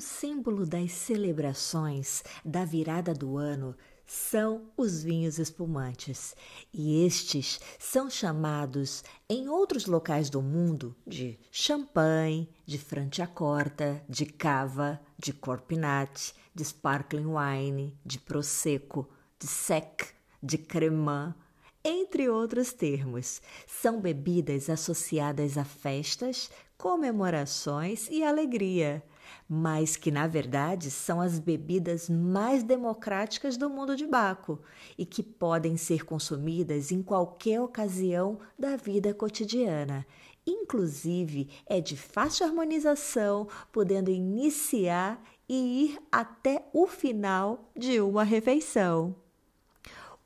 Símbolo das celebrações da virada do ano são os vinhos espumantes, e estes são chamados em outros locais do mundo de champanhe, de franciacorta, de cava, de corpinat, de sparkling wine, de prosecco, de sec, de cremant, entre outros termos. São bebidas associadas a festas, comemorações e alegria mas que na verdade são as bebidas mais democráticas do mundo de Baco e que podem ser consumidas em qualquer ocasião da vida cotidiana. Inclusive, é de fácil harmonização, podendo iniciar e ir até o final de uma refeição.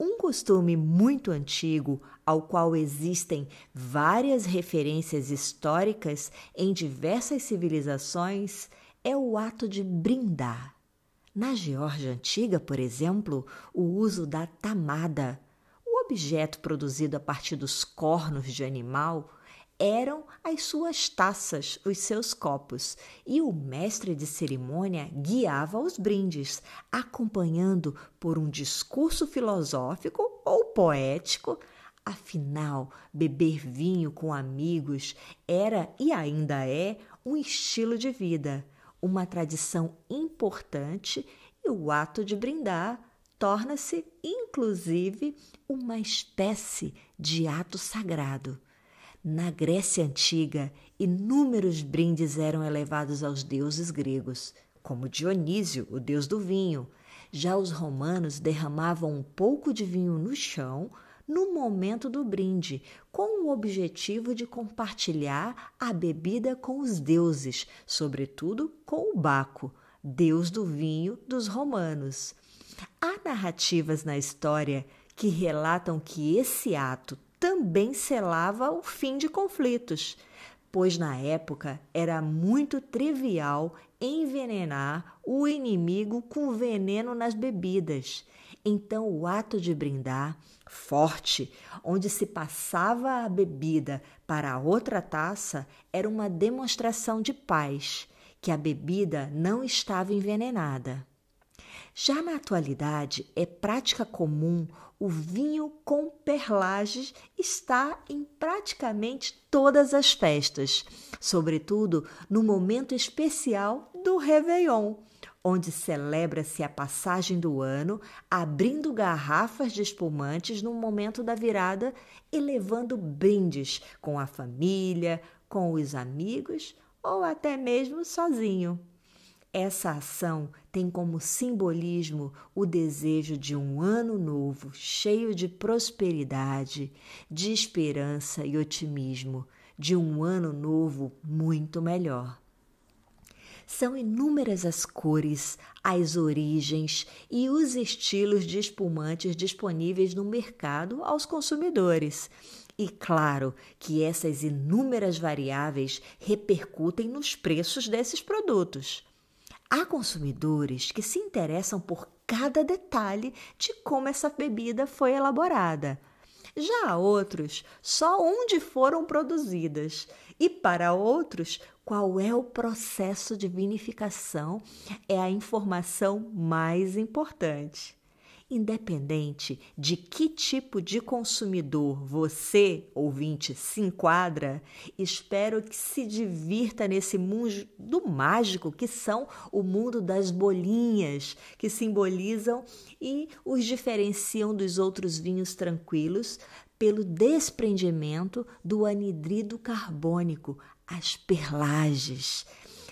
Um costume muito antigo, ao qual existem várias referências históricas em diversas civilizações, é o ato de brindar. Na Geórgia antiga, por exemplo, o uso da tamada, o objeto produzido a partir dos cornos de animal, eram as suas taças, os seus copos, e o mestre de cerimônia guiava os brindes, acompanhando por um discurso filosófico ou poético. Afinal, beber vinho com amigos era e ainda é um estilo de vida uma tradição importante e o ato de brindar torna-se, inclusive, uma espécie de ato sagrado. Na Grécia Antiga, inúmeros brindes eram elevados aos deuses gregos, como Dionísio, o deus do vinho. Já os romanos derramavam um pouco de vinho no chão no momento do brinde, com o objetivo de compartilhar a bebida com os deuses, sobretudo com o Baco, deus do vinho dos romanos. Há narrativas na história que relatam que esse ato também selava o fim de conflitos, pois na época era muito trivial envenenar o inimigo com veneno nas bebidas. Então, o ato de brindar forte, onde se passava a bebida para a outra taça, era uma demonstração de paz, que a bebida não estava envenenada. Já na atualidade, é prática comum o vinho com perlages estar em praticamente todas as festas, sobretudo no momento especial do Réveillon, onde celebra-se a passagem do ano, abrindo garrafas de espumantes no momento da virada e levando brindes com a família, com os amigos ou até mesmo sozinho. Essa ação tem como simbolismo o desejo de um ano novo cheio de prosperidade, de esperança e otimismo, de um ano novo muito melhor. São inúmeras as cores, as origens e os estilos de espumantes disponíveis no mercado aos consumidores. E claro que essas inúmeras variáveis repercutem nos preços desses produtos. Há consumidores que se interessam por cada detalhe de como essa bebida foi elaborada. Já há outros só onde foram produzidas, e para outros, qual é o processo de vinificação é a informação mais importante. Independente de que tipo de consumidor você, ouvinte, se enquadra, espero que se divirta nesse mundo mágico que são o mundo das bolinhas, que simbolizam e os diferenciam dos outros vinhos tranquilos pelo desprendimento do anidrido carbônico, as perlages.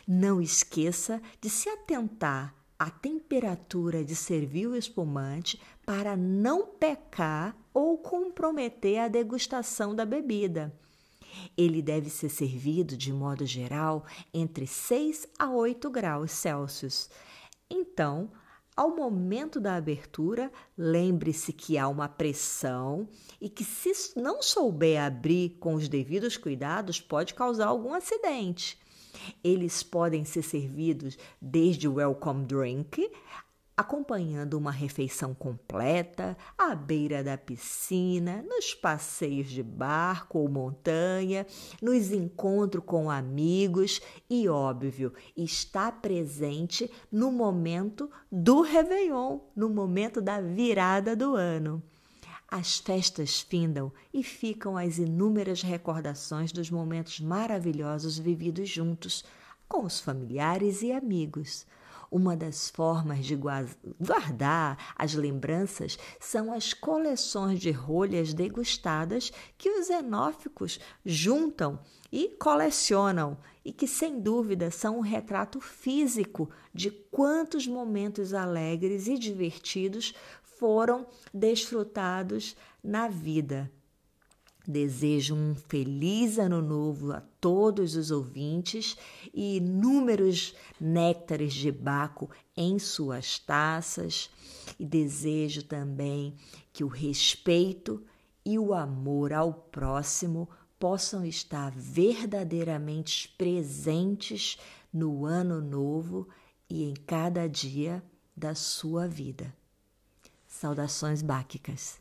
Não esqueça de se atentar a temperatura de servir o espumante para não pecar ou comprometer a degustação da bebida. Ele deve ser servido, de modo geral, entre 6 a 8 graus Celsius. Então, ao momento da abertura, lembre-se que há uma pressão e que, se não souber abrir com os devidos cuidados, pode causar algum acidente. Eles podem ser servidos desde o welcome drink acompanhando uma refeição completa à beira da piscina, nos passeios de barco ou montanha, nos encontros com amigos e, óbvio, está presente no momento do Réveillon, no momento da virada do ano. As festas findam e ficam as inúmeras recordações dos momentos maravilhosos vividos juntos, com os familiares e amigos. Uma das formas de guardar as lembranças são as coleções de rolhas degustadas que os xenóficos juntam e colecionam e que, sem dúvida, são um retrato físico de quantos momentos alegres e divertidos foram desfrutados na vida. Desejo um feliz ano novo a todos os ouvintes e inúmeros néctares de Baco em suas taças. E desejo também que o respeito e o amor ao próximo possam estar verdadeiramente presentes no ano novo e em cada dia da sua vida. Saudações báquicas.